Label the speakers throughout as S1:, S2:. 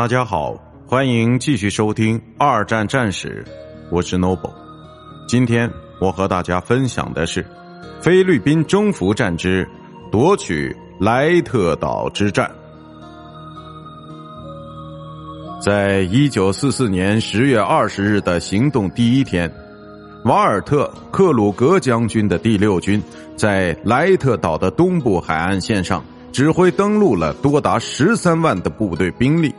S1: 大家好，欢迎继续收听二战战史，我是 Noble。今天我和大家分享的是菲律宾征服战之夺取莱特岛之战。在一九四四年十月二十日的行动第一天，瓦尔特·克鲁格将军的第六军在莱特岛的东部海岸线上指挥登陆了多达十三万的部队兵力。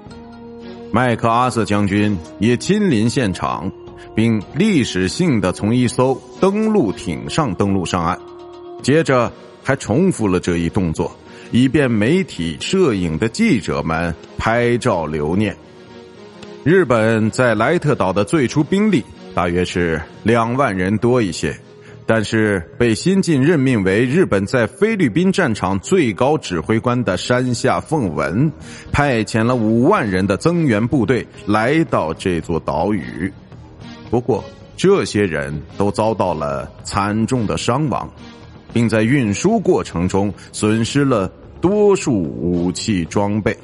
S1: 麦克阿瑟将军也亲临现场，并历史性的从一艘登陆艇上登陆上岸，接着还重复了这一动作，以便媒体摄影的记者们拍照留念。日本在莱特岛的最初兵力大约是两万人多一些，但是被新晋任命为日本在菲律宾战场最高指挥官的山下奉文，派遣了五万人的增援部队来到这座岛屿。不过，这些人都遭到了惨重的伤亡，并在运输过程中损失了多数武器装备。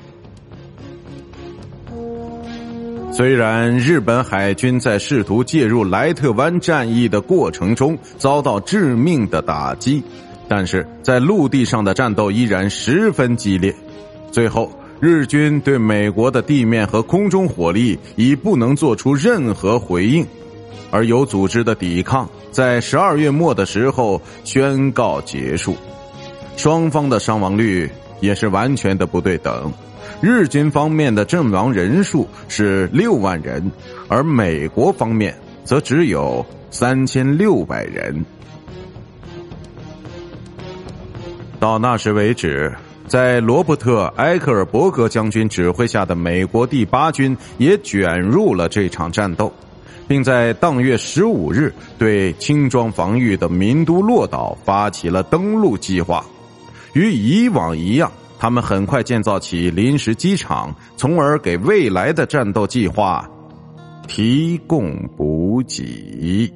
S1: 虽然日本海军在试图介入莱特湾战役的过程中遭到致命的打击，但是在陆地上的战斗依然十分激烈。最后，日军对美国的地面和空中火力已不能做出任何回应，而有组织的抵抗在十二月末的时候宣告结束。双方的伤亡率也是完全的不对等。日军方面的阵亡人数是六万人，而美国方面则只有三千六百人。到那时为止，在罗伯特·埃克尔伯格将军指挥下的美国第八军也卷入了这场战斗，并在当月十五日对轻装防御的民都洛岛发起了登陆计划，与以往一样。他们很快建造起临时机场，从而给未来的战斗计划提供补给。